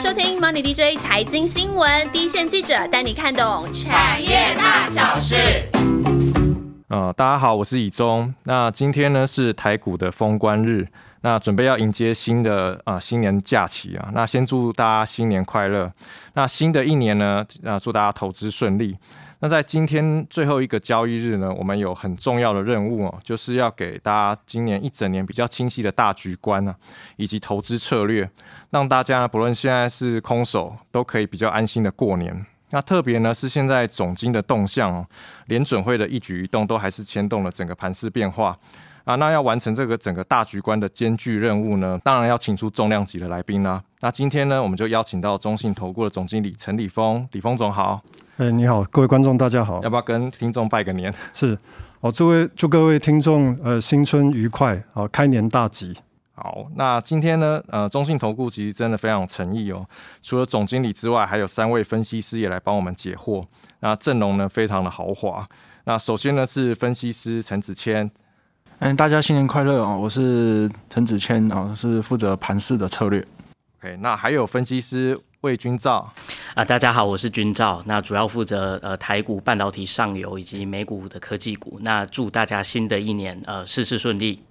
收听 Money DJ 财经新闻，第一线记者带你看懂产业大小事。呃，大家好，我是以中。那今天呢是台股的封关日，那准备要迎接新的啊新年假期啊。那先祝大家新年快乐。那新的一年呢，啊祝大家投资顺利。那在今天最后一个交易日呢，我们有很重要的任务哦，就是要给大家今年一整年比较清晰的大局观啊，以及投资策略，让大家不论现在是空手，都可以比较安心的过年。那特别呢是现在总金的动向哦，联准会的一举一动都还是牵动了整个盘势变化啊。那要完成这个整个大局观的艰巨任务呢，当然要请出重量级的来宾啦。那今天呢，我们就邀请到中信投顾的总经理陈礼峰，李峰总好。哎，你好，各位观众，大家好。要不要跟听众拜个年？是，哦，诸位祝各位听众呃新春愉快，好开年大吉。好，那今天呢，呃，中信投顾其实真的非常有诚意哦。除了总经理之外，还有三位分析师也来帮我们解惑。那阵容呢，非常的豪华。那首先呢是分析师陈子谦，嗯，大家新年快乐哦！我是陈子谦哦，是负责盘市的策略。OK，那还有分析师。魏军照啊，大家好，我是君照，那主要负责呃台股半导体上游以及美股的科技股。那祝大家新的一年呃事事顺利。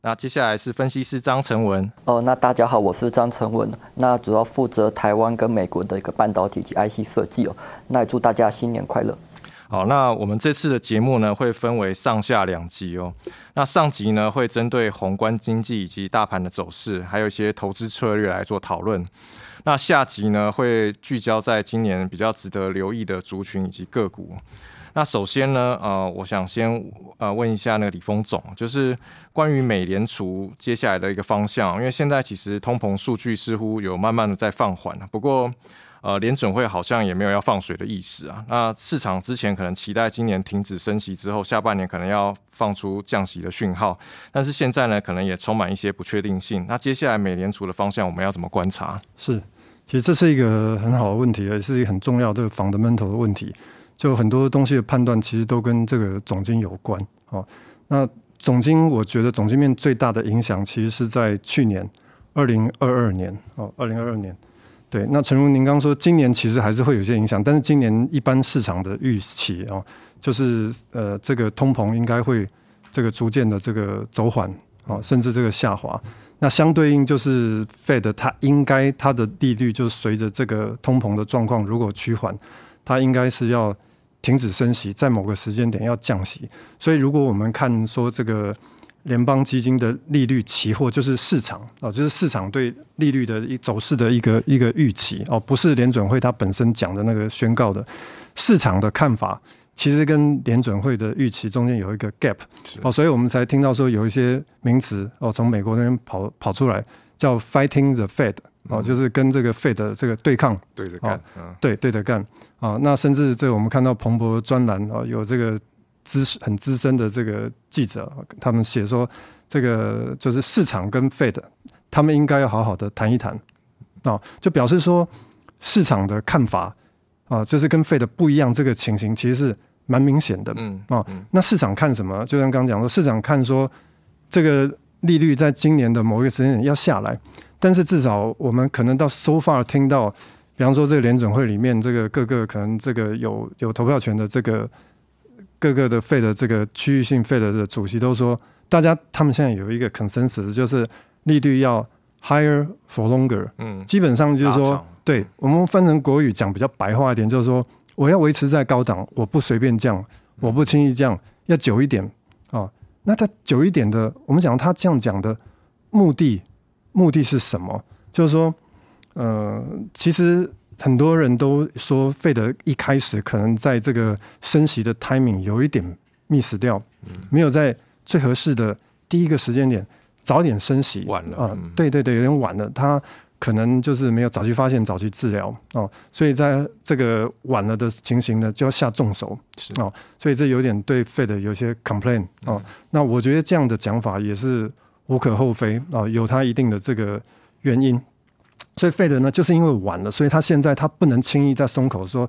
那接下来是分析师张成文哦，那大家好，我是张成文，那主要负责台湾跟美国的一个半导体及 IC 设计哦。那也祝大家新年快乐。好，那我们这次的节目呢，会分为上下两集哦。那上集呢，会针对宏观经济以及大盘的走势，还有一些投资策略来做讨论。那下集呢，会聚焦在今年比较值得留意的族群以及个股。那首先呢，呃，我想先呃问一下那个李峰总，就是关于美联储接下来的一个方向，因为现在其实通膨数据似乎有慢慢的在放缓了，不过。呃，联准会好像也没有要放水的意思啊。那市场之前可能期待今年停止升息之后，下半年可能要放出降息的讯号，但是现在呢，可能也充满一些不确定性。那接下来美联储的方向，我们要怎么观察？是，其实这是一个很好的问题，也是一个很重要的 fundamental 的问题。就很多东西的判断，其实都跟这个总金有关。哦，那总金，我觉得总金面最大的影响，其实是在去年二零二二年。哦，二零二二年。对，那诚如您刚说，今年其实还是会有些影响，但是今年一般市场的预期哦，就是呃，这个通膨应该会这个逐渐的这个走缓啊，甚至这个下滑。那相对应就是 Fed 它应该它的利率就随着这个通膨的状况如果趋缓，它应该是要停止升息，在某个时间点要降息。所以如果我们看说这个。联邦基金的利率期货就是市场哦，就是市场对利率的一走势的一个一个预期哦，不是联准会它本身讲的那个宣告的市场的看法，其实跟联准会的预期中间有一个 gap 哦，所以我们才听到说有一些名词哦，从美国那边跑跑出来叫 fighting the Fed 哦，就是跟这个 Fed 这个对抗对着干，对对着干。啊，那甚至这我们看到彭博专栏哦，有这个。资很资深的这个记者，他们写说，这个就是市场跟 Fed，他们应该要好好的谈一谈。啊，就表示说市场的看法啊，就是跟 Fed 不一样，这个情形其实是蛮明显的，嗯啊，那市场看什么？就像刚刚讲说，市场看说这个利率在今年的某一个时间点要下来，但是至少我们可能到 so far 听到，比方说这个联准会里面这个各个可能这个有有投票权的这个。各个的费的这个区域性费的的主席都说，大家他们现在有一个 consensus，就是利率要 higher for longer。嗯，基本上就是说，对我们翻成国语讲比较白话一点，就是说我要维持在高档，我不随便降，我不轻易降，要久一点啊。那它久一点的，我们讲他这样讲的目的，目的是什么？就是说，呃，其实。很多人都说，费德一开始可能在这个升息的 timing 有一点 miss 掉，没有在最合适的第一个时间点早点升息，晚了啊，对对对，有点晚了。他可能就是没有早期发现、早期治疗哦，所以在这个晚了的情形呢，就要下重手哦，所以这有点对肺的有些 complain 哦。那我觉得这样的讲法也是无可厚非啊，有它一定的这个原因。所以费德呢，就是因为晚了，所以他现在他不能轻易再松口说，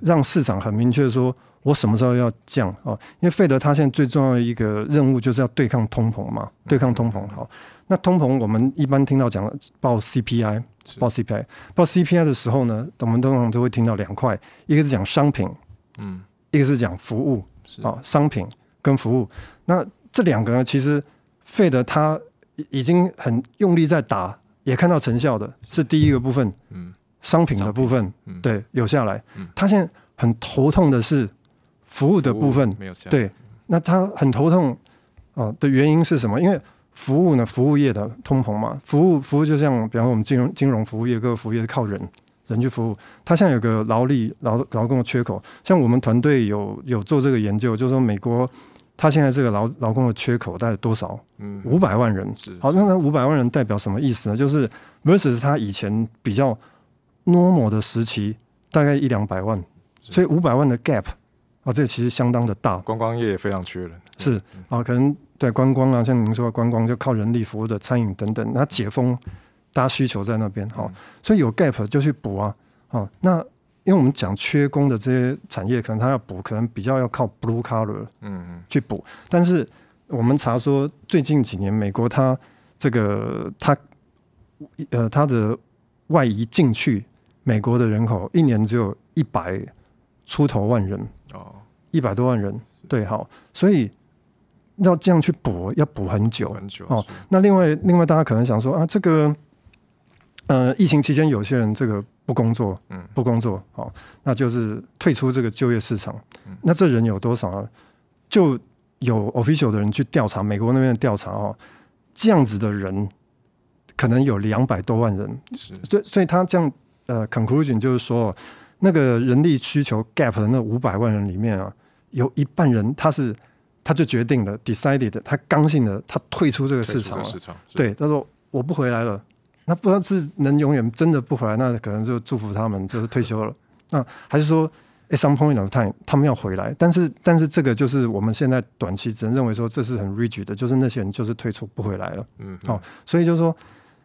让市场很明确说，我什么时候要降哦？因为费德他现在最重要的一个任务就是要对抗通膨嘛，对抗通膨。好，那通膨我们一般听到讲报 CPI，报 CPI，报 CPI 的时候呢，我们通常都会听到两块，一个是讲商品，嗯，一个是讲服务，啊，商品跟服务。那这两个呢，其实费德他已经很用力在打。也看到成效的是第一个部分，嗯，商品的部分，嗯对，有下来。他现在很头痛的是服务的部分，没有下。对，那他很头痛啊的原因是什么？因为服务呢，服务业的通膨嘛，服务服务就像，比方说我们金融金融服务业，各个服务业是靠人人去服务。他现在有个劳力劳劳工的缺口，像我们团队有有做这个研究，就是说美国。他现在这个劳劳工的缺口大概多少？嗯，五百万人。是好，那那五百万人代表什么意思呢？就是 versus 他以前比较 normal 的时期，大概一两百万，所以五百万的 gap 啊，这其实相当的大。观光业也非常缺人。是啊，可能对观光啊，像您说的观光就靠人力服务的餐饮等等，那解封，大家需求在那边哈，所以有 gap 就去补啊，啊那。因为我们讲缺工的这些产业，可能它要补，可能比较要靠 blue collar，嗯嗯，去补。但是我们查说，最近几年美国它这个它呃它的外移进去美国的人口，一年只有一百出头万人。哦，一百多万人，对，好，所以要这样去补，要补很久。很久哦。那另外另外，大家可能想说啊，这个呃疫情期间有些人这个。不工作，嗯，不工作，好，那就是退出这个就业市场。那这人有多少啊？就有 official 的人去调查，美国那边的调查哦，这样子的人可能有两百多万人。是，所以所以他这样呃，conclusion 就是说，那个人力需求 gap 的那五百万人里面啊，有一半人他是他就决定了 decided，他刚性的他退出这个市场了。市场对，他说我不回来了。那不知道是能永远真的不回来，那可能就祝福他们就是退休了。那还是说，at some point of time 他们要回来？但是，但是这个就是我们现在短期只能认为说这是很 rigid 的，就是那些人就是退出不回来了。嗯，好，所以就是说，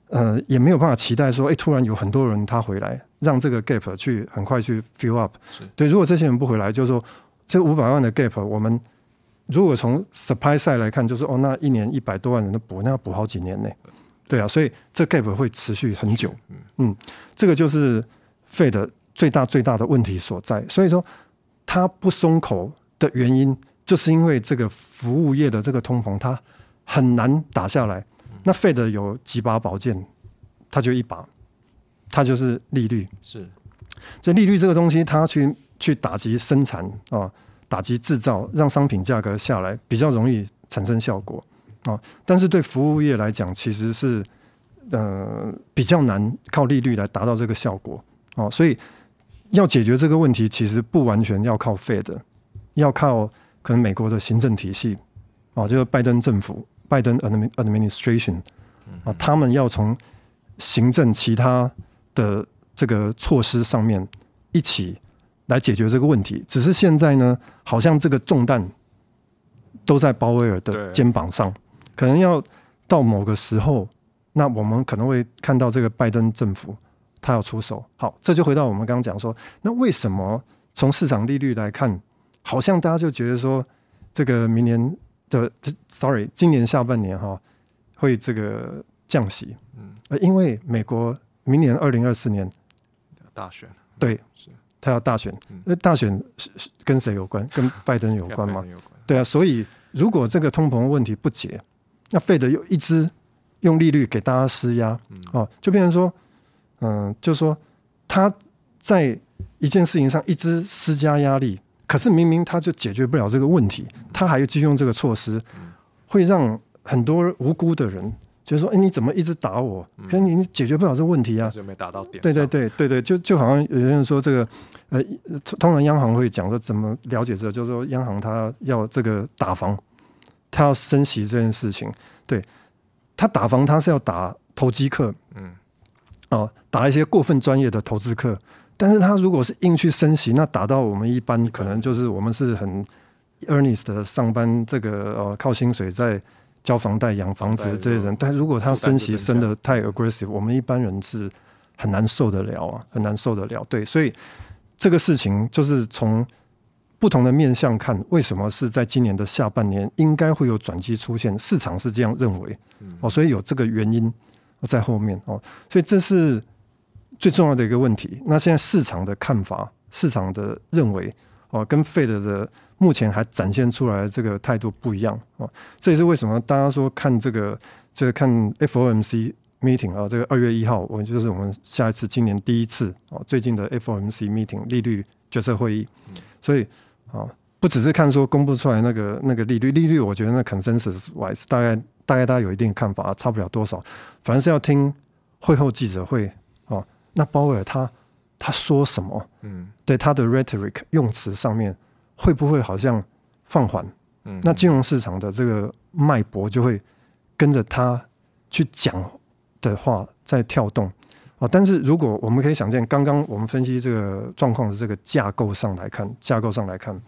呃，也没有办法期待说，哎，突然有很多人他回来，让这个 gap 去很快去 fill up。对，如果这些人不回来，就是说这五百万的 gap，我们如果从 supply side 来看，就是哦，那一年一百多万人的补，那要补好几年呢。对啊，所以这 gap 会持续很久。嗯，这个就是费的最大最大的问题所在。所以说，它不松口的原因，就是因为这个服务业的这个通膨，它很难打下来。那费的有几把宝剑，它就一把，它就是利率。是，所以利率这个东西，它去去打击生产啊，打击制造，让商品价格下来，比较容易产生效果。啊，但是对服务业来讲，其实是呃比较难靠利率来达到这个效果哦，所以要解决这个问题，其实不完全要靠 Fed，要靠可能美国的行政体系啊，就是拜登政府、拜登 administration 啊，他们要从行政其他的这个措施上面一起来解决这个问题。只是现在呢，好像这个重担都在鲍威尔的肩膀上。可能要到某个时候，那我们可能会看到这个拜登政府他要出手。好，这就回到我们刚刚讲说，那为什么从市场利率来看，好像大家就觉得说，这个明年的，sorry，今年下半年哈会这个降息，嗯，呃，因为美国明年二零二四年大选，对，是，他要大选，那大选是跟谁有关？跟拜登有关吗？对啊，所以如果这个通膨问题不解。那费德又一直用利率给大家施压，哦，就变成说，嗯，就是说他在一件事情上一直施加压力，可是明明他就解决不了这个问题，他还要继续用这个措施，会让很多无辜的人就说：“哎，你怎么一直打我？可是你解决不了这个问题啊！”就没打到点。对对对对对，就就好像有人说这个，呃，通常央行会讲说怎么了解这个，就是说央行它要这个打房。他要升息这件事情，对他打房，他是要打投机客，嗯，哦，打一些过分专业的投资客。但是他如果是硬去升息，那打到我们一般可能就是我们是很 earnest 的上班，这个呃靠薪水在交房贷养房子这些人。但如果他升息升的太 aggressive，我们一般人是很难受得了啊，很难受得了。对，所以这个事情就是从不同的面向看，为什么是在今年的下半年应该会有转机出现？市场是这样认为，哦，所以有这个原因在后面哦，所以这是最重要的一个问题。那现在市场的看法，市场的认为哦，跟 Fed 的目前还展现出来这个态度不一样哦，这也是为什么大家说看这个这个看 FOMC meeting 啊，这个二月一号，我们就是我们下一次今年第一次哦，最近的 FOMC meeting 利率决策会议，所以。啊，不只是看说公布出来那个那个利率，利率我觉得那 consensus wise 大概大概大家有一定看法，差不了多少。反正是要听会后记者会哦。那鲍威尔他他说什么？嗯，对他的 rhetoric 用词上面会不会好像放缓？嗯，那金融市场的这个脉搏就会跟着他去讲的话在跳动啊。但是如果我们可以想见，刚刚我们分析这个状况的这个架构上来看，架构上来看。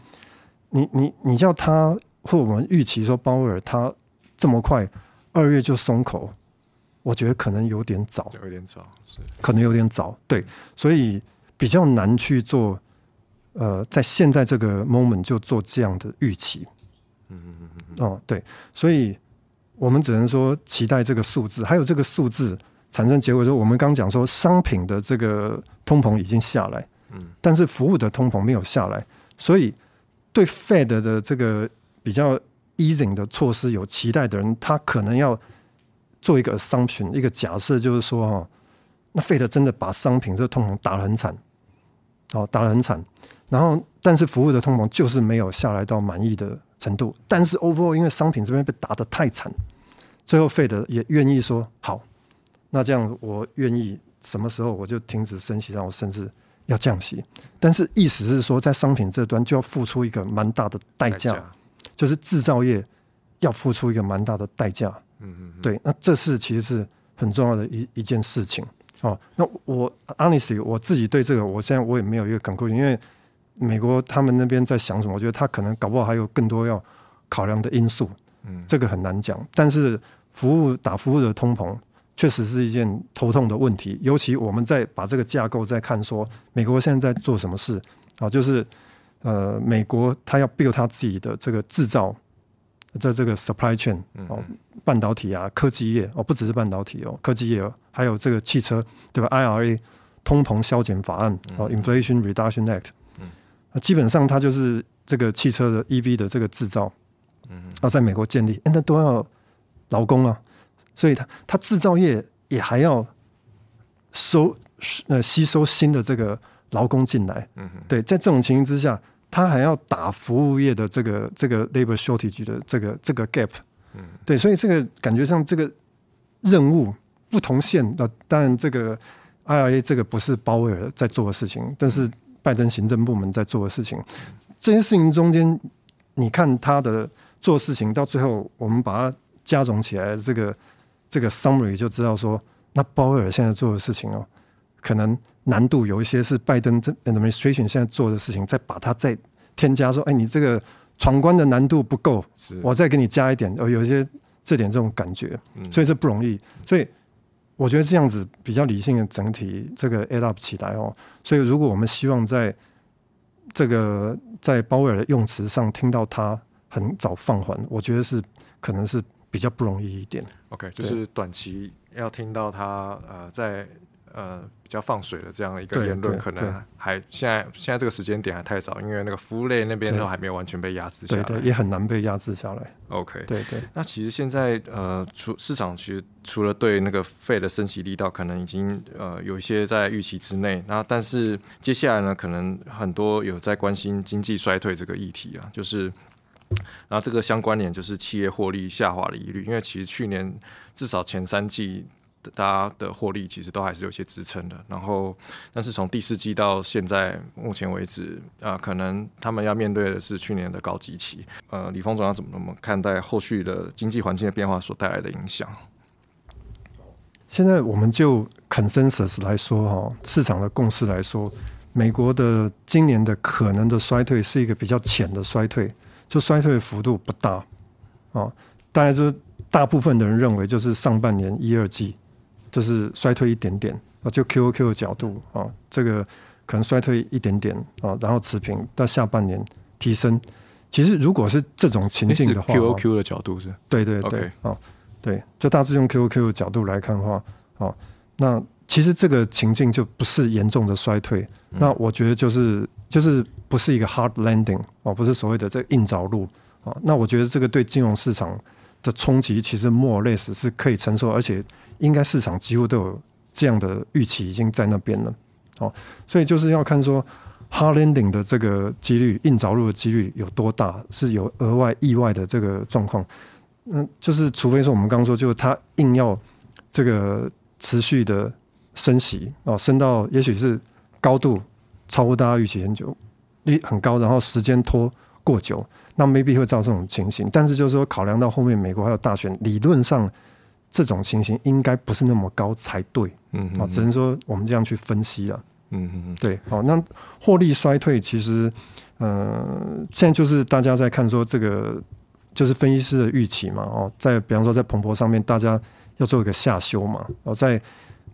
你你你叫他或我们预期说鲍威尔他这么快二月就松口，我觉得可能有点早，有点早，是可能有点早，对，所以比较难去做。呃，在现在这个 moment 就做这样的预期，嗯嗯嗯嗯，哦对，所以我们只能说期待这个数字，还有这个数字产生结果。说我们刚讲说商品的这个通膨已经下来，嗯，但是服务的通膨没有下来，所以。对 Fed 的这个比较 easing 的措施有期待的人，他可能要做一个 assumption，一个假设，就是说哈，那 Fed 真的把商品这个通膨打得很惨，哦，打得很惨，然后但是服务的通膨就是没有下来到满意的程度，但是 overall 因为商品这边被打得太惨，最后 Fed 也愿意说好，那这样我愿意什么时候我就停止升息，让我甚至。要降息，但是意思是说，在商品这端就要付出一个蛮大的代价，就是制造业要付出一个蛮大的代价。嗯嗯，对，那这是其实是很重要的一一件事情。哦，那我 honestly 我自己对这个，我现在我也没有一个 conclusion，因为美国他们那边在想什么，我觉得他可能搞不好还有更多要考量的因素。嗯，这个很难讲。但是服务打服务的通膨。确实是一件头痛的问题，尤其我们在把这个架构再看，说美国现在在做什么事啊？就是呃，美国它要 build 它自己的这个制造，在这个 supply chain 哦，半导体啊，科技业哦，不只是半导体哦，科技业还有这个汽车对吧？IRA 通膨削减法案哦，Inflation Reduction Act，那，基本上它就是这个汽车的 EV 的这个制造，嗯，要在美国建立，那都要劳工啊。所以，他他制造业也还要收呃吸收新的这个劳工进来，嗯，对，在这种情形之下，他还要打服务业的这个这个 labor shortage 的这个这个 gap，嗯，对，所以这个感觉上这个任务不同线的，当然这个 IRA 这个不是鲍威尔在做的事情，但是拜登行政部门在做的事情，这些事情中间，你看他的做事情到最后，我们把它加总起来，这个。这个 summary 就知道说，那鲍威尔现在做的事情哦，可能难度有一些是拜登这 administration 现在做的事情，再把它再添加说，哎，你这个闯关的难度不够，我再给你加一点，哦，有一些这点这种感觉，所以这不容易。所以我觉得这样子比较理性的整体这个 add up 起来哦，所以如果我们希望在这个在鲍威尔的用词上听到他很早放缓，我觉得是可能是。比较不容易一点。OK，就是短期要听到他呃在呃比较放水的这样一个言论，可能还现在现在这个时间点还太早，因为那个服务类那边都还没有完全被压制下来，对，也很难被压制下来。OK，对对。那其实现在呃，除市场其实除了对那个费的升息力道可能已经呃有一些在预期之内，那但是接下来呢，可能很多有在关心经济衰退这个议题啊，就是。然后这个相关联就是企业获利下滑的疑虑，因为其实去年至少前三季大家的获利其实都还是有些支撑的。然后，但是从第四季到现在目前为止，啊，可能他们要面对的是去年的高基期。呃，李峰总要怎么怎么看待后续的经济环境的变化所带来的影响？现在我们就 consensus 来说哈，市场的共识来说，美国的今年的可能的衰退是一个比较浅的衰退。就衰退幅度不大，啊，大概就是大部分的人认为就是上半年一二季就是衰退一点点，啊，就 QOQ 的角度啊，这个可能衰退一点点啊，然后持平到下半年提升。其实如果是这种情境的话，QOQ 的角度是，对对对，啊，对，就大致用 QOQ 的角度来看的话，啊，那其实这个情境就不是严重的衰退，那我觉得就是就是不是一个 hard landing 哦，不是所谓的这硬着陆啊，那我觉得这个对金融市场的冲击其实 more less 是可以承受，而且应该市场几乎都有这样的预期已经在那边了，哦，所以就是要看说 hard landing 的这个几率硬着陆的几率有多大，是有额外意外的这个状况，嗯，就是除非说我们刚刚说，就是他硬要这个持续的。升息哦，升到也许是高度超过大家预期很久，率很高，然后时间拖过久，那 maybe 会造成这种情形。但是就是说，考量到后面美国还有大选，理论上这种情形应该不是那么高才对。嗯，啊，只能说我们这样去分析了。嗯嗯嗯，对，好，那获利衰退其实，嗯，现在就是大家在看说这个就是分析师的预期嘛。哦，在比方说在彭博上面，大家要做一个下修嘛。哦，在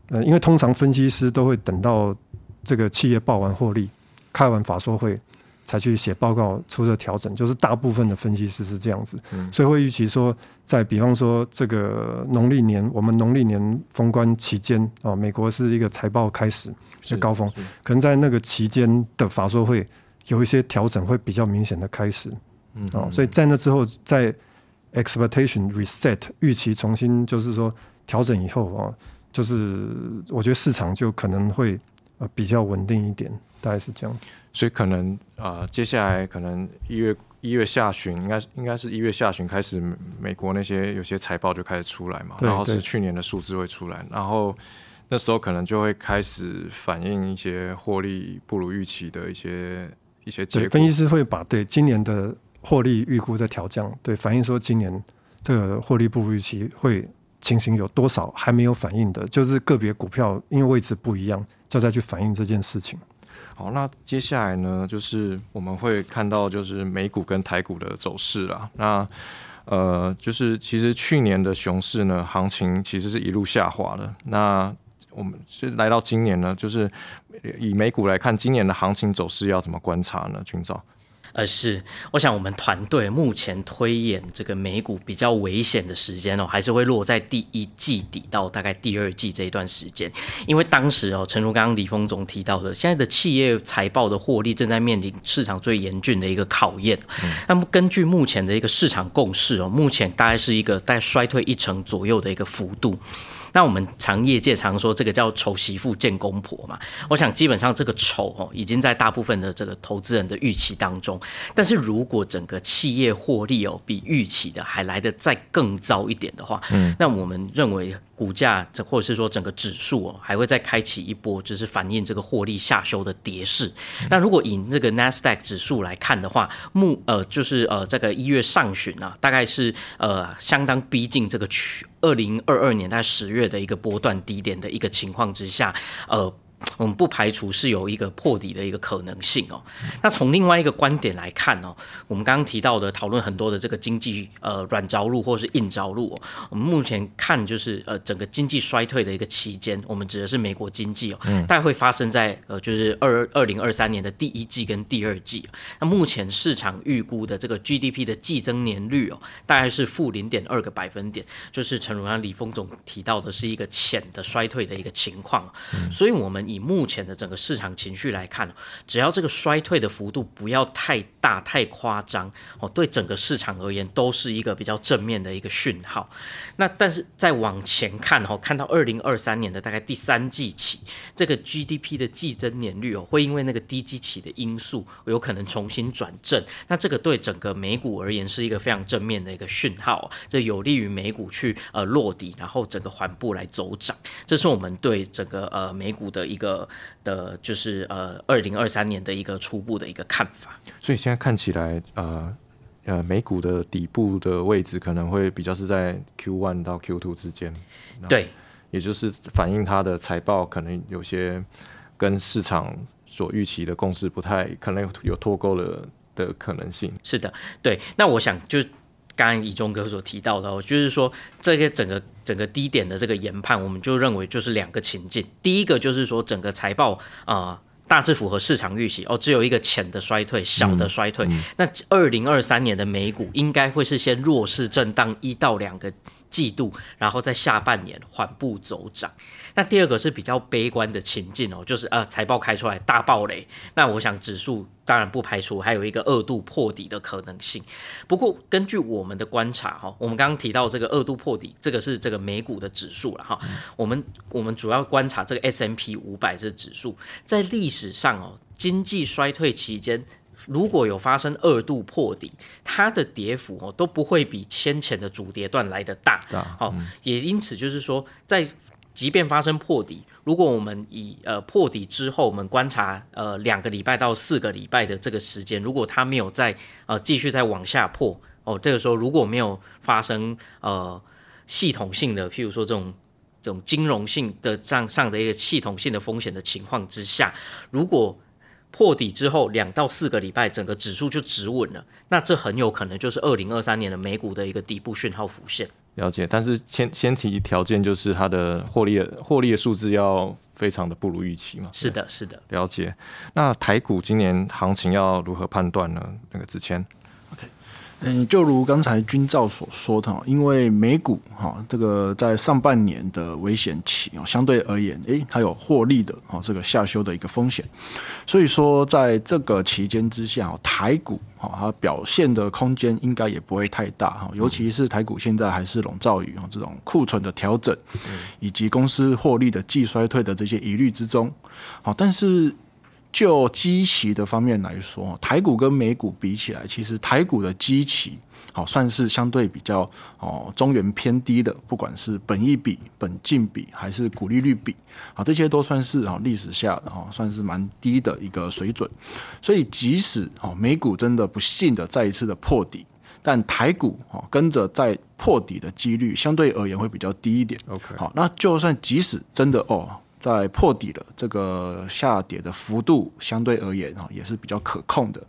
呃，因为通常分析师都会等到这个企业报完获利、开完法说会，才去写报告出的调整，就是大部分的分析师是这样子，所以会预期说，在比方说这个农历年，我们农历年封关期间啊，美国是一个财报开始是高峰，可能在那个期间的法说会有一些调整会比较明显的开始，哦，所以在那之后，在 expectation reset 预期重新就是说调整以后啊。就是我觉得市场就可能会呃比较稳定一点，大概是这样子。所以可能啊，接下来可能一月一月下旬，应该应该是一月下旬开始，美国那些有些财报就开始出来嘛，然后是去年的数字会出来，然后那时候可能就会开始反映一些获利不如预期的一些一些结果。分析师会把对今年的获利预估在调降，对反映说今年这个获利不如预期会。情形有多少还没有反映的，就是个别股票因为位置不一样，就再去反映这件事情。好，那接下来呢，就是我们会看到就是美股跟台股的走势啦。那呃，就是其实去年的熊市呢，行情其实是一路下滑的。那我们是来到今年呢，就是以美股来看，今年的行情走势要怎么观察呢？君照。呃，是，我想我们团队目前推演这个美股比较危险的时间哦，还是会落在第一季底到大概第二季这一段时间，因为当时哦，诚如刚刚李峰总提到的，现在的企业财报的获利正在面临市场最严峻的一个考验。那么根据目前的一个市场共识哦，目前大概是一个在衰退一成左右的一个幅度。那我们常业界常说这个叫丑媳妇见公婆嘛，我想基本上这个丑哦已经在大部分的这个投资人的预期当中，但是如果整个企业获利哦比预期的还来得再更糟一点的话，嗯，那我们认为。股价，或者是说整个指数哦，还会再开启一波，就是反映这个获利下修的跌势。那如果以这个 Nasdaq 指数来看的话，目呃就是呃这个一月上旬啊，大概是呃相当逼近这个去二零二二年在十月的一个波段低点的一个情况之下，呃。我们不排除是有一个破底的一个可能性哦。那从另外一个观点来看哦，我们刚刚提到的讨论很多的这个经济呃软着陆或是硬着陆，我们目前看就是呃整个经济衰退的一个期间，我们指的是美国经济哦，大概会发生在呃就是二二零二三年的第一季跟第二季。那目前市场预估的这个 GDP 的季增年率哦，大概是负零点二个百分点，就是陈如安李峰总提到的是一个浅的衰退的一个情况，所以我们。以目前的整个市场情绪来看，只要这个衰退的幅度不要太大、太夸张哦，对整个市场而言都是一个比较正面的一个讯号。那但是再往前看哦，看到二零二三年的大概第三季起，这个 GDP 的季增年率哦，会因为那个低基期的因素，有可能重新转正。那这个对整个美股而言是一个非常正面的一个讯号，这有利于美股去呃落底，然后整个缓步来走涨。这是我们对整个呃美股的一个的，就是呃，二零二三年的一个初步的一个看法。所以现在看起来，呃呃，美股的底部的位置可能会比较是在 Q one 到 Q two 之间。对，也就是反映它的财报可能有些跟市场所预期的共识不太，可能有脱钩了的可能性。是的，对。那我想就。刚刚以中哥所提到的，哦，就是说这个整个整个低点的这个研判，我们就认为就是两个情境。第一个就是说整个财报啊。大致符合市场预期哦，只有一个浅的衰退，小的衰退。那二零二三年的美股应该会是先弱势震荡一到两个季度，然后在下半年缓步走涨。那第二个是比较悲观的情境哦，就是呃财报开出来大暴雷，那我想指数当然不排除还有一个二度破底的可能性。不过根据我们的观察哈，我们刚刚提到这个二度破底，这个是这个美股的指数了哈。我们我们主要观察这个 S M P 五百这指数，在历史上哦经济衰退期间，如果有发生二度破底，它的跌幅哦都不会比先前的主跌段来的大。好，也因此就是说在即便发生破底，如果我们以呃破底之后，我们观察呃两个礼拜到四个礼拜的这个时间，如果它没有再呃继续再往下破哦，这个时候如果没有发生呃系统性的，譬如说这种这种金融性的账上的一个系统性的风险的情况之下，如果破底之后两到四个礼拜，整个指数就止稳了，那这很有可能就是二零二三年的美股的一个底部讯号浮现。了解，但是前前提条件就是它的获利的获利的数字要非常的不如预期嘛。是的，是的。了解。那台股今年行情要如何判断呢？那个之前。嗯，就如刚才君照所说的，因为美股哈这个在上半年的危险期哦，相对而言，诶，它有获利的哦这个下修的一个风险，所以说在这个期间之下，台股哈它表现的空间应该也不会太大哈，尤其是台股现在还是笼罩于哦这种库存的调整，以及公司获利的季衰退的这些疑虑之中，好，但是。就基期的方面来说，台股跟美股比起来，其实台股的基期好算是相对比较哦中原偏低的，不管是本益比、本净比还是股利率比，好这些都算是啊历史下哈算是蛮低的一个水准。所以即使哦美股真的不幸的再一次的破底，但台股哦跟着在破底的几率相对而言会比较低一点。OK，好，那就算即使真的哦。在破底了，这个下跌的幅度相对而言啊，也是比较可控的。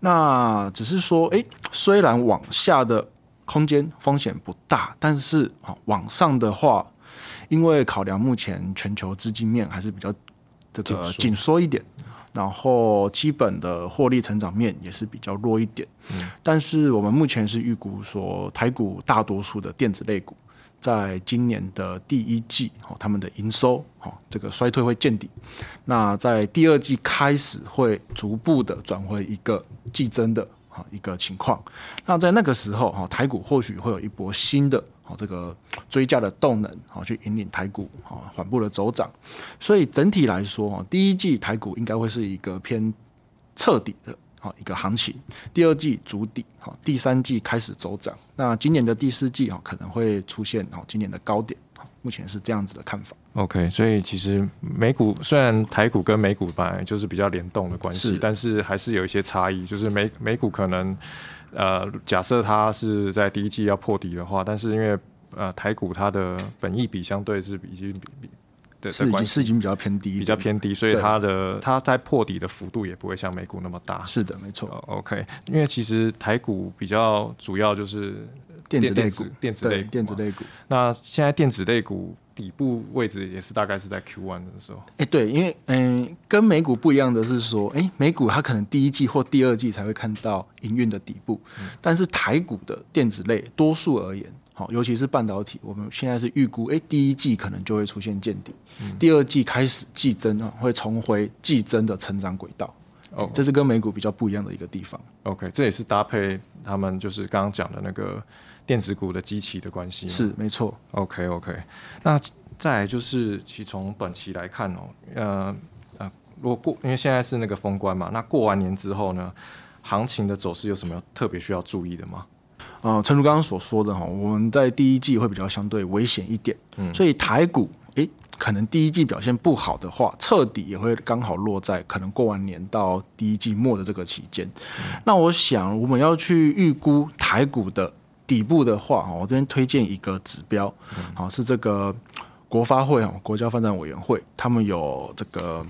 那只是说，诶，虽然往下的空间风险不大，但是啊，往上的话，因为考量目前全球资金面还是比较这个紧缩一点，然后基本的获利成长面也是比较弱一点。嗯，但是我们目前是预估说，台股大多数的电子类股。在今年的第一季，哦，他们的营收，哦，这个衰退会见底。那在第二季开始会逐步的转回一个季增的，哈，一个情况。那在那个时候，哈，台股或许会有一波新的，哦，这个追加的动能，哦，去引领台股，哦，缓步的走涨。所以整体来说，哦，第一季台股应该会是一个偏彻底的。一个行情，第二季筑底，好，第三季开始走涨。那今年的第四季哈，可能会出现好今年的高点，目前是这样子的看法。OK，所以其实美股虽然台股跟美股本来就是比较联动的关系，但是还是有一些差异。就是美美股可能呃，假设它是在第一季要破底的话，但是因为呃台股它的本益比相对是已经比比。是已经是已经比较偏低，比较偏低，所以它的它在破底的幅度也不会像美股那么大。是的，没错。OK，因为其实台股比较主要就是电子类股，电子类电子类股。那现在电子类股底部位置也是大概是在 Q one 的时候。哎，对，因为嗯，跟美股不一样的是说，哎，美股它可能第一季或第二季才会看到营运的底部，但是台股的电子类多数而言。好，尤其是半导体，我们现在是预估，哎，第一季可能就会出现见底，第二季开始季增啊，会重回季增的成长轨道。哦，这是跟美股比较不一样的一个地方。OK，这也是搭配他们就是刚刚讲的那个电子股的机器的关系。是，没错。OK，OK。那再来就是，其从短期来看哦，呃呃，如果过，因为现在是那个封关嘛，那过完年之后呢，行情的走势有什么特别需要注意的吗？啊，陈如刚刚所说的哈，我们在第一季会比较相对危险一点，嗯，所以台股诶，可能第一季表现不好的话，彻底也会刚好落在可能过完年到第一季末的这个期间。那我想我们要去预估台股的底部的话，我这边推荐一个指标，好是这个国发会啊，国家发展委员会，他们有这个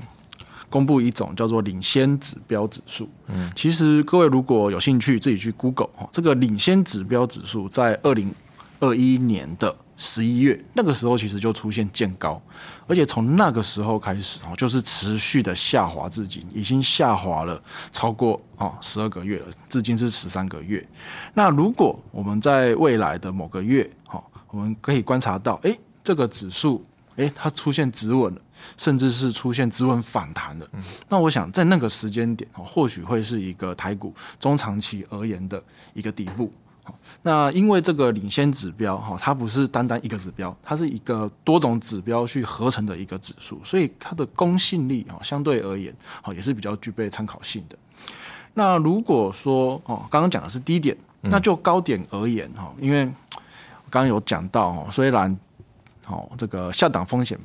公布一种叫做领先指标指数。嗯，其实各位如果有兴趣，自己去 Google 哈，这个领先指标指数在二零二一年的十一月那个时候，其实就出现见高，而且从那个时候开始哦，就是持续的下滑至今，已经下滑了超过哦十二个月了，至今是十三个月。那如果我们在未来的某个月，哈，我们可以观察到，哎，这个指数，哎，它出现止稳了，甚至是出现止稳反弹了。那我想在那个时间点，或许会是一个台股中长期而言的一个底部。那因为这个领先指标哈，它不是单单一个指标，它是一个多种指标去合成的一个指数，所以它的公信力哈相对而言，哈也是比较具备参考性的。那如果说哦，刚刚讲的是低点，那就高点而言哈，因为刚刚有讲到哦，虽然哦这个下档风险。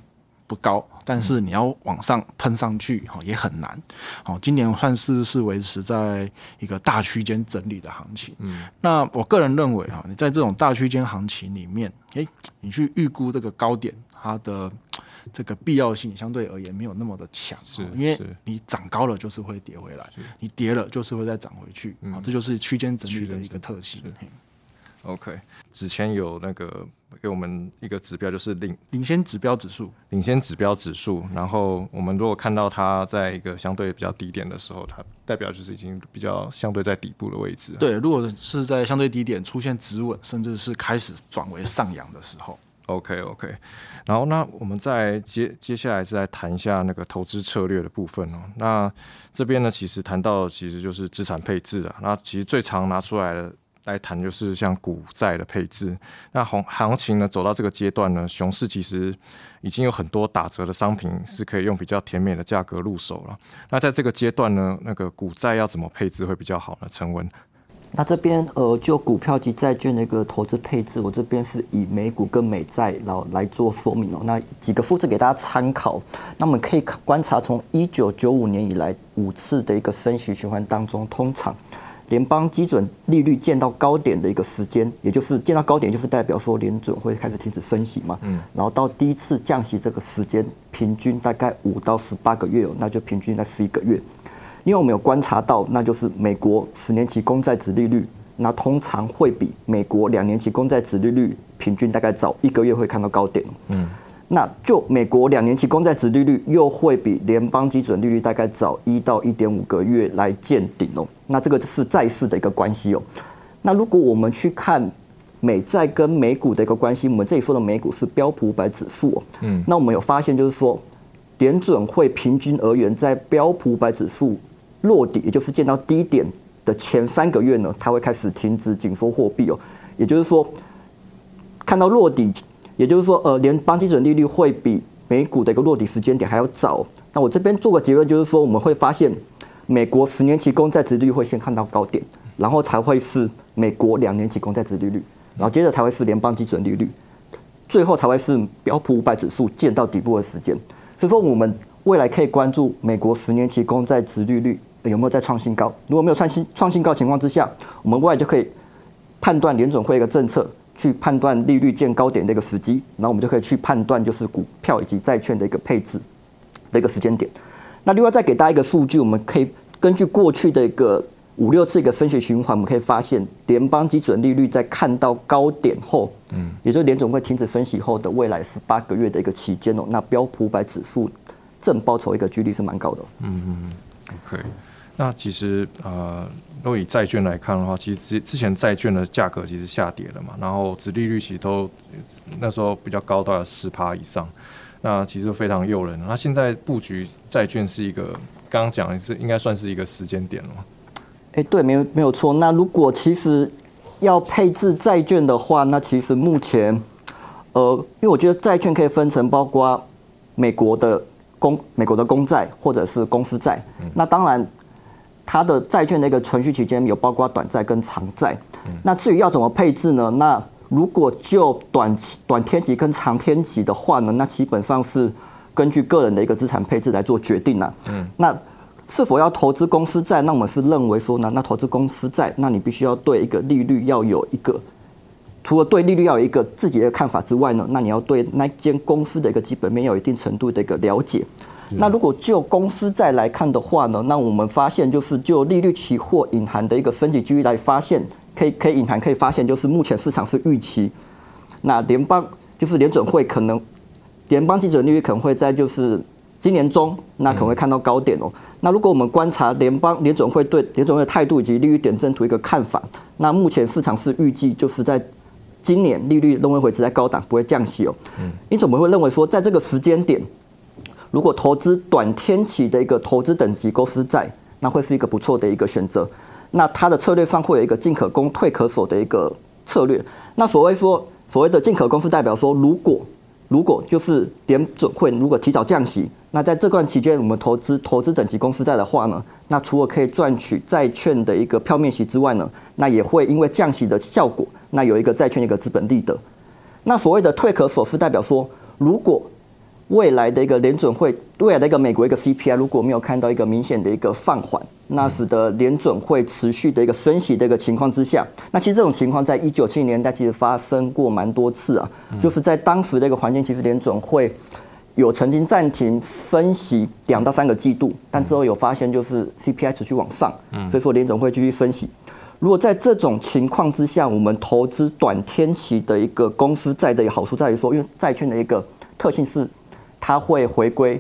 不高，但是你要往上喷上去，哈也很难。好，今年算是是维持在一个大区间整理的行情。嗯，那我个人认为，哈，你在这种大区间行情里面，诶，你去预估这个高点，它的这个必要性相对而言没有那么的强，是因为你涨高了就是会跌回来，你跌了就是会再涨回去。啊，这就是区间整理的一个特性。OK，之前有那个给我们一个指标，就是领领先指标指数，领先指标指数。然后我们如果看到它在一个相对比较低点的时候，它代表就是已经比较相对在底部的位置。对，如果是在相对低点出现止稳，甚至是开始转为上扬的时候，OK OK。然后那我们再接接下来是来谈一下那个投资策略的部分哦。那这边呢，其实谈到其实就是资产配置啊。那其实最常拿出来的。来谈就是像股债的配置，那行行情呢走到这个阶段呢，熊市其实已经有很多打折的商品是可以用比较甜美的价格入手了。那在这个阶段呢，那个股债要怎么配置会比较好呢？陈文，那这边呃，就股票及债券的一个投资配置，我这边是以美股跟美债然后来做说明哦。那几个数字给大家参考，那我们可以观察从一九九五年以来五次的一个升息循环当中，通常。联邦基准利率见到高点的一个时间，也就是见到高点，就是代表说联准会开始停止升息嘛。嗯。然后到第一次降息这个时间，平均大概五到十八个月哦，那就平均在十一个月。因为我们有观察到，那就是美国十年期公债值利率，那通常会比美国两年期公债值利率平均大概早一个月会看到高点。嗯。那就美国两年期公债值利率又会比联邦基准利率大概早一到一点五个月来见顶哦。那这个是债市的一个关系哦。那如果我们去看美债跟美股的一个关系，我们这里说的美股是标普五百指数哦。嗯。那我们有发现就是说，联准会平均而言，在标普五百指数落底，也就是见到低点的前三个月呢，它会开始停止紧缩货币哦。也就是说，看到落底。也就是说，呃，联邦基准利率。会比美股的一个落底时间点还要早。那我这边做个结论，就是说，我们会发现，美国十年期公债殖利率。会先看到高点，然后才会是美国两年期公债殖利率，然后接着才会是联邦基准利率，最后才会是标普五百指数见到底部的时间。所以说，我们未来可以关注美国十年期公债殖利率。有没有在创新高。如果没有创新创新高情况之下，我们未来就可以判断联准会一个政策。去判断利率见高点的一个时机，然后我们就可以去判断就是股票以及债券的一个配置的一个时间点。那另外再给大家一个数据，我们可以根据过去的一个五六次一个升息循环，我们可以发现联邦基准利率在看到高点后，嗯，也就是联总会停止升息后的未来十八个月的一个期间哦，那标普百指数正报酬一个几率是蛮高的。嗯嗯，OK。那其实呃，若以债券来看的话，其实之之前债券的价格其实下跌了嘛，然后殖利率其实都那时候比较高，到了十趴以上，那其实非常诱人。那现在布局债券是一个刚刚讲是应该算是一个时间点了。哎，对，没有没有错。那如果其实要配置债券的话，那其实目前呃，因为我觉得债券可以分成包括美国的公美国的公债或者是公司债，那当然。它的债券的一个存续期间有包括短债跟长债，那至于要怎么配置呢？那如果就短期、短天级跟长天级的话呢，那基本上是根据个人的一个资产配置来做决定了。嗯，那是否要投资公司债？那我们是认为说呢，那投资公司债，那你必须要对一个利率要有一个，除了对利率要有一个自己的看法之外呢，那你要对那间公司的一个基本面有一定程度的一个了解。那如果就公司债来看的话呢，那我们发现就是就利率期货隐含的一个升级机遇来发现，可以可以隐含可以发现，就是目前市场是预期，那联邦就是联准会可能联邦基准利率可能会在就是今年中，那可能会看到高点哦。那如果我们观察联邦联准会对联准会的态度以及利率点阵图一个看法，那目前市场是预计就是在今年利率仍会维持在高档，不会降息哦。因此我们会认为说，在这个时间点，如果投资短天期的一个投资等级公司债，那会是一个不错的一个选择。那它的策略上会有一个进可攻退可守的一个策略。那所谓说所谓的进可攻是代表说，如果如果就是点准会如果提早降息，那在这段期间我们投资投资等级公司债的话呢，那除了可以赚取债券的一个票面息之外呢，那也会因为降息的效果，那有一个债券一个资本利得。那所谓的退可守是代表说，如果未来的一个联准会，未来的一个美国一个 CPI 如果没有看到一个明显的一个放缓，那使得联准会持续的一个升息的一个情况之下，那其实这种情况在一九七零年代其实发生过蛮多次啊，就是在当时的一个环境，其实联准会有曾经暂停升息两到三个季度，但之后有发现就是 CPI 持续往上，所以说联准会继续升息。如果在这种情况之下，我们投资短天期的一个公司债的好处在于说，因为债券的一个特性是。它会回归，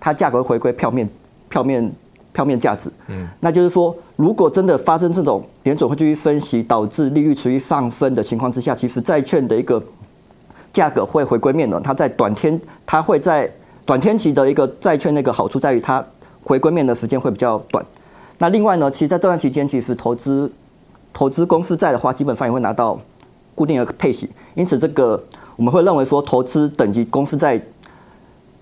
它价格回归票面，票面，票面价值。嗯，那就是说，如果真的发生这种联总会继续分析，导致利率持续上升的情况之下，其实债券的一个价格会回归面的。它在短天，它会在短天期的一个债券那个好处在于它回归面的时间会比较短。那另外呢，其实在这段期间，其实投资投资公司债的话，基本上也会拿到固定的配息。因此，这个我们会认为说，投资等级公司债。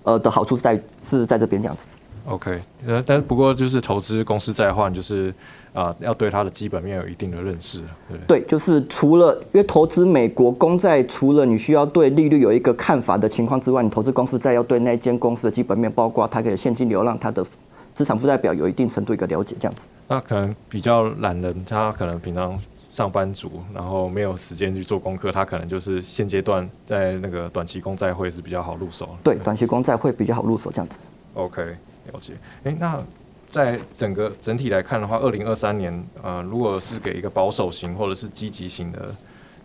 呃的好处在是在这边这样子。OK，呃，但不过就是投资公司债换，就是啊，要对它的基本面有一定的认识。对，就是除了因为投资美国公债，除了你需要对利率有一个看法的情况之外，你投资公司债要对那间公司的基本面，包括它的现金流量、它的资产负债表有一定程度一个了解这样子。那可能比较懒人，他可能平常。上班族，然后没有时间去做功课，他可能就是现阶段在那个短期公债会是比较好入手。对，短期公债会比较好入手这样子。OK，了解。哎，那在整个整体来看的话，二零二三年，呃，如果是给一个保守型或者是积极型的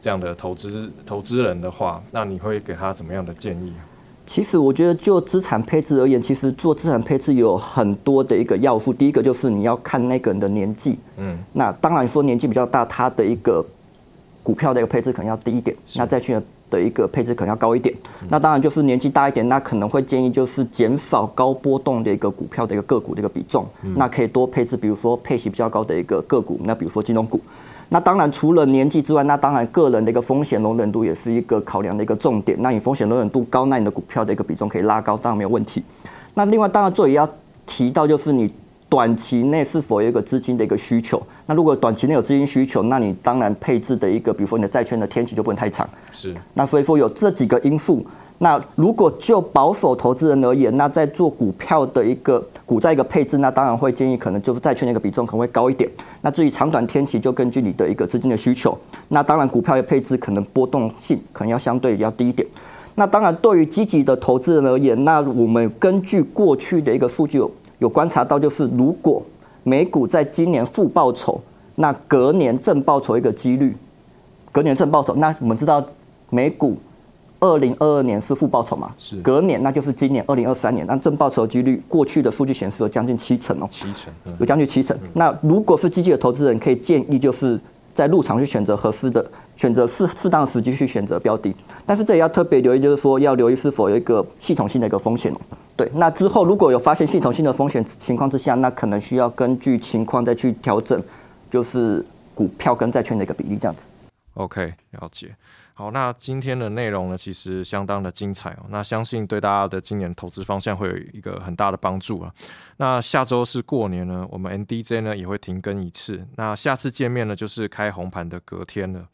这样的投资投资人的话，那你会给他怎么样的建议？其实我觉得，就资产配置而言，其实做资产配置有很多的一个要素。第一个就是你要看那个人的年纪，嗯，那当然说年纪比较大，他的一个股票的一个配置可能要低一点，那债券的一个配置可能要高一点。那当然就是年纪大一点，那可能会建议就是减少高波动的一个股票的一个个股的一个比重，那可以多配置，比如说配息比较高的一个个股，那比如说金融股。那当然，除了年纪之外，那当然个人的一个风险容忍度也是一个考量的一个重点。那你风险容忍度高，那你的股票的一个比重可以拉高，当然没有问题。那另外，当然这也要提到，就是你短期内是否有一个资金的一个需求。那如果短期内有资金需求，那你当然配置的一个，比如说你的债券的天期就不能太长。是。那所以说有这几个因素。那如果就保守投资人而言，那在做股票的一个股债一个配置，那当然会建议可能就是债券那个比重可能会高一点。那至于长短天期，就根据你的一个资金的需求。那当然股票的配置可能波动性可能要相对要低一点。那当然对于积极的投资人而言，那我们根据过去的一个数据有有观察到，就是如果美股在今年负报酬，那隔年正报酬一个几率，隔年正报酬，那我们知道美股。二零二二年是负报酬嘛？是隔年，那就是今年二零二三年。那正报酬几率，过去的数据显示有将近七成哦，七成有将近七成。那如果是积极的投资人，可以建议就是在入场去选择合适的，选择适适当的时机去选择标的。但是这也要特别留意，就是说要留意是否有一个系统性的一个风险哦。对，那之后如果有发现系统性的风险情况之下，那可能需要根据情况再去调整，就是股票跟债券的一个比例这样子。OK，了解。好，那今天的内容呢，其实相当的精彩哦。那相信对大家的今年投资方向会有一个很大的帮助啊。那下周是过年呢，我们 NDJ 呢也会停更一次。那下次见面呢，就是开红盘的隔天了。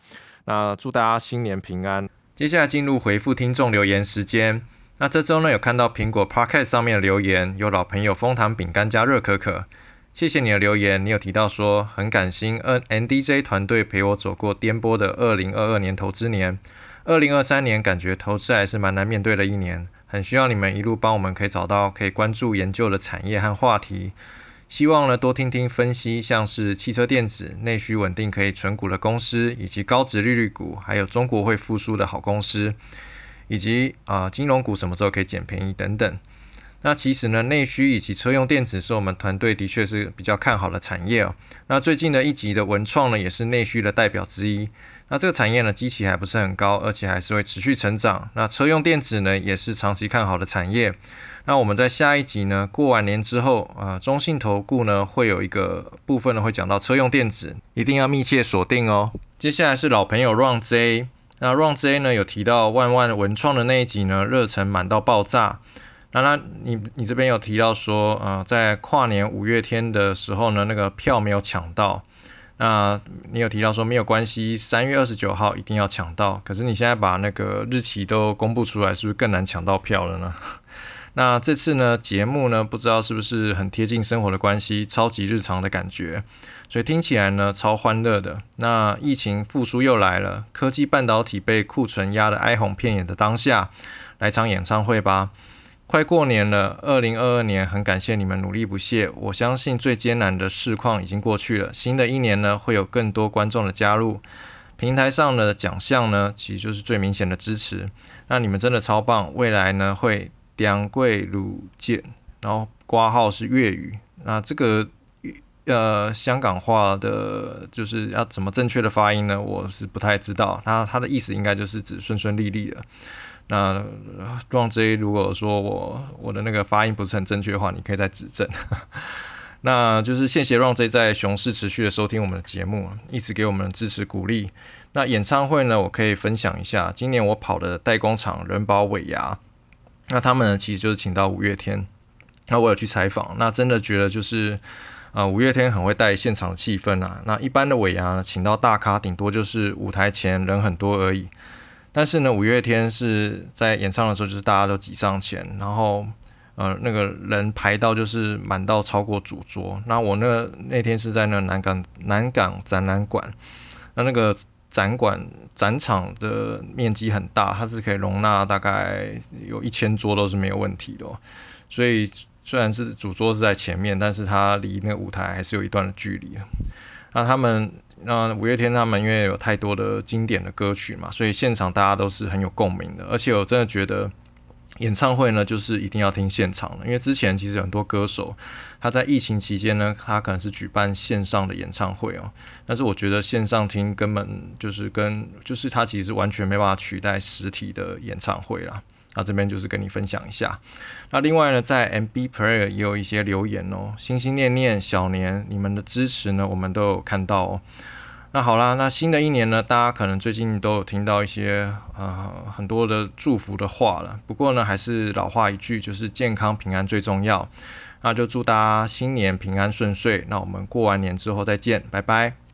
那祝大家新年平安。接下来进入回复听众留言时间。那这周呢，有看到苹果 Podcast 上面的留言，有老朋友蜂糖饼干加热可可。谢谢你的留言，你有提到说很感心 N N D J 团队陪我走过颠簸的二零二二年投资年，二零二三年感觉投资还是蛮难面对的一年，很需要你们一路帮我们可以找到可以关注研究的产业和话题。希望呢多听听分析，像是汽车电子、内需稳定可以存股的公司，以及高值利率股，还有中国会复苏的好公司，以及啊金融股什么时候可以捡便宜等等。那其实呢，内需以及车用电子是我们团队的确是比较看好的产业哦。那最近的一集的文创呢，也是内需的代表之一。那这个产业呢，基期还不是很高，而且还是会持续成长。那车用电子呢，也是长期看好的产业。那我们在下一集呢，过完年之后，啊，中信投顾呢会有一个部分呢会讲到车用电子，一定要密切锁定哦。接下来是老朋友 Run J，那 Run J 呢有提到万万文创的那一集呢，热忱满到爆炸。那那你你这边有提到说，呃，在跨年五月天的时候呢，那个票没有抢到。那你有提到说没有关系，三月二十九号一定要抢到。可是你现在把那个日期都公布出来，是不是更难抢到票了呢？那这次呢，节目呢，不知道是不是很贴近生活的关系，超级日常的感觉，所以听起来呢，超欢乐的。那疫情复苏又来了，科技半导体被库存压得哀鸿遍野的当下，来场演唱会吧。快过年了，二零二二年，很感谢你们努力不懈。我相信最艰难的市况已经过去了，新的一年呢，会有更多观众的加入。平台上的奖项呢，其实就是最明显的支持。那你们真的超棒，未来呢会。两桂鲁剑，然后挂号是粤语，那这个呃香港话的，就是要怎么正确的发音呢？我是不太知道。那它的意思应该就是指顺顺利利的。那壮 J 如果说我我的那个发音不是很正确的话，你可以再指正。那就是谢谢 Ron J 在熊市持续的收听我们的节目，一直给我们支持鼓励。那演唱会呢，我可以分享一下，今年我跑的代工厂人保尾牙。那他们呢，其实就是请到五月天。那我有去采访，那真的觉得就是，呃，五月天很会带现场气氛啊。那一般的尾牙请到大咖，顶多就是舞台前人很多而已。但是呢，五月天是在演唱的时候，就是大家都挤上前，然后，呃，那个人排到就是满到超过主桌。那我那那天是在那南港南港展览馆，那那个。展馆展场的面积很大，它是可以容纳大概有一千桌都是没有问题的。所以虽然是主桌是在前面，但是它离那个舞台还是有一段的距离。那他们那五月天他们因为有太多的经典的歌曲嘛，所以现场大家都是很有共鸣的。而且我真的觉得。演唱会呢，就是一定要听现场的，因为之前其实很多歌手他在疫情期间呢，他可能是举办线上的演唱会哦，但是我觉得线上听根本就是跟就是他其实完全没办法取代实体的演唱会啦。那这边就是跟你分享一下。那另外呢，在 MB Player 也有一些留言哦，心心念念小年，你们的支持呢，我们都有看到哦。那好啦，那新的一年呢，大家可能最近都有听到一些呃很多的祝福的话了。不过呢，还是老话一句，就是健康平安最重要。那就祝大家新年平安顺遂。那我们过完年之后再见，拜拜。